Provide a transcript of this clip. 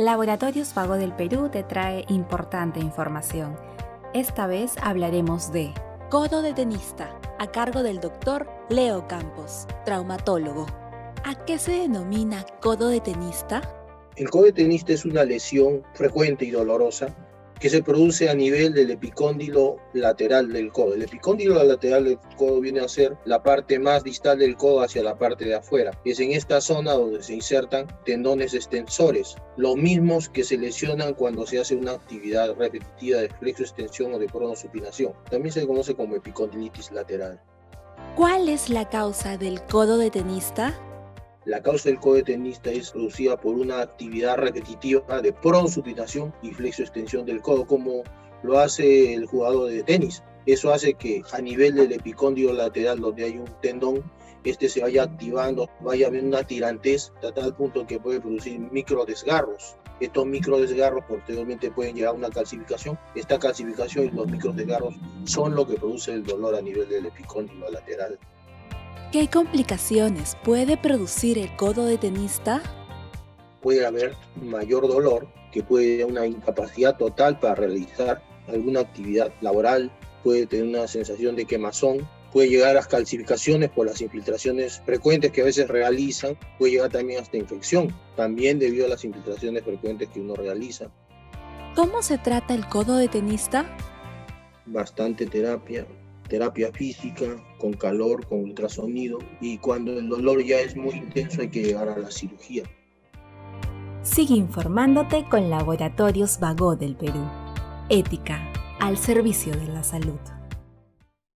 Laboratorios Vago del Perú te trae importante información. Esta vez hablaremos de Codo de tenista, a cargo del doctor Leo Campos, traumatólogo. ¿A qué se denomina codo de tenista? El codo de tenista es una lesión frecuente y dolorosa que se produce a nivel del epicóndilo lateral del codo. El epicóndilo lateral del codo viene a ser la parte más distal del codo hacia la parte de afuera. Es en esta zona donde se insertan tendones extensores, los mismos que se lesionan cuando se hace una actividad repetitiva de flexo-extensión o de pronosupinación. También se conoce como epicondilitis lateral. ¿Cuál es la causa del codo de tenista? La causa del codo de tenista es producida por una actividad repetitiva de prosupinación y flexo-extensión del codo, como lo hace el jugador de tenis. Eso hace que a nivel del epicóndilo lateral, donde hay un tendón, este se vaya activando, vaya habiendo una tirantez hasta tal punto que puede producir micro desgarros. Estos micro desgarros posteriormente pueden llegar a una calcificación. Esta calcificación y los micro desgarros son lo que produce el dolor a nivel del epicóndilo lateral. ¿Qué complicaciones puede producir el codo de tenista? Puede haber mayor dolor, que puede una incapacidad total para realizar alguna actividad laboral, puede tener una sensación de quemazón, puede llegar a las calcificaciones por las infiltraciones frecuentes que a veces realizan, puede llegar también hasta infección, también debido a las infiltraciones frecuentes que uno realiza. ¿Cómo se trata el codo de tenista? Bastante terapia, terapia física, con calor, con ultrasonido y cuando el dolor ya es muy intenso hay que llegar a la cirugía. Sigue informándote con Laboratorios Vago del Perú. Ética al servicio de la salud.